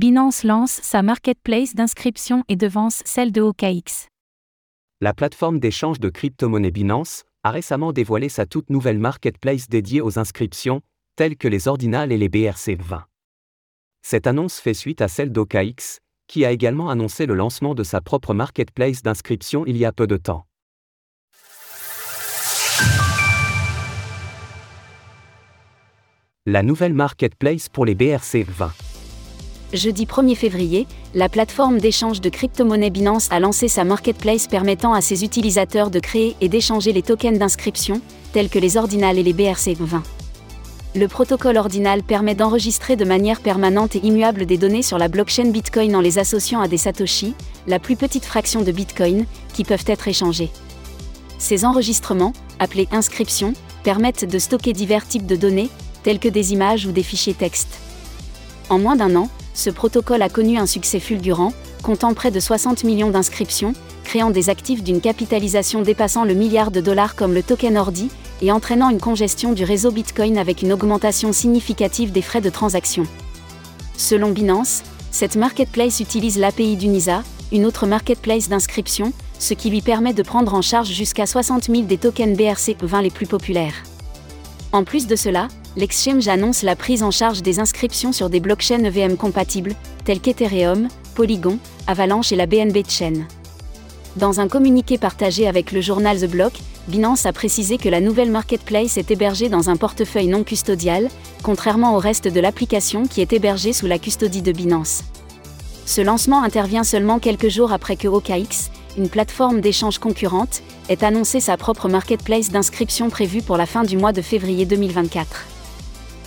Binance lance sa marketplace d'inscription et devance celle de OKX. La plateforme d'échange de crypto-monnaies Binance a récemment dévoilé sa toute nouvelle marketplace dédiée aux inscriptions, telles que les ordinales et les BRC20. Cette annonce fait suite à celle d'OKX, qui a également annoncé le lancement de sa propre marketplace d'inscription il y a peu de temps. La nouvelle marketplace pour les BRC20 jeudi 1er février, la plateforme d'échange de crypto-monnaies Binance a lancé sa marketplace permettant à ses utilisateurs de créer et d'échanger les tokens d'inscription, tels que les ordinales et les BRC20. Le protocole ordinal permet d'enregistrer de manière permanente et immuable des données sur la blockchain Bitcoin en les associant à des Satoshi, la plus petite fraction de Bitcoin, qui peuvent être échangés. Ces enregistrements, appelés inscriptions, permettent de stocker divers types de données, tels que des images ou des fichiers texte. En moins d'un an, ce protocole a connu un succès fulgurant, comptant près de 60 millions d'inscriptions, créant des actifs d'une capitalisation dépassant le milliard de dollars comme le token Ordi, et entraînant une congestion du réseau Bitcoin avec une augmentation significative des frais de transaction. Selon Binance, cette marketplace utilise l'API d'Unisa, une autre marketplace d'inscription, ce qui lui permet de prendre en charge jusqu'à 60 000 des tokens BRC20 les plus populaires. En plus de cela, l'exchange annonce la prise en charge des inscriptions sur des blockchains EVM compatibles, tels qu'Ethereum, Polygon, Avalanche et la BNB Chain. Dans un communiqué partagé avec le journal The Block, Binance a précisé que la nouvelle marketplace est hébergée dans un portefeuille non custodial, contrairement au reste de l'application qui est hébergée sous la custodie de Binance. Ce lancement intervient seulement quelques jours après que OKX, une plateforme d'échange concurrente, ait annoncé sa propre marketplace d'inscription prévue pour la fin du mois de février 2024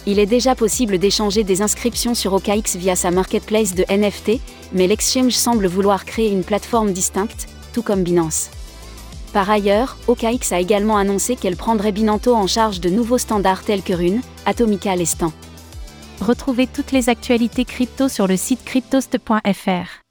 il est déjà possible d'échanger des inscriptions sur OKX via sa marketplace de NFT, mais l'exchange semble vouloir créer une plateforme distincte, tout comme Binance. Par ailleurs, OKX a également annoncé qu'elle prendrait Binanto en charge de nouveaux standards tels que Rune, Atomica Lestan. Retrouvez toutes les actualités crypto sur le site cryptost.fr.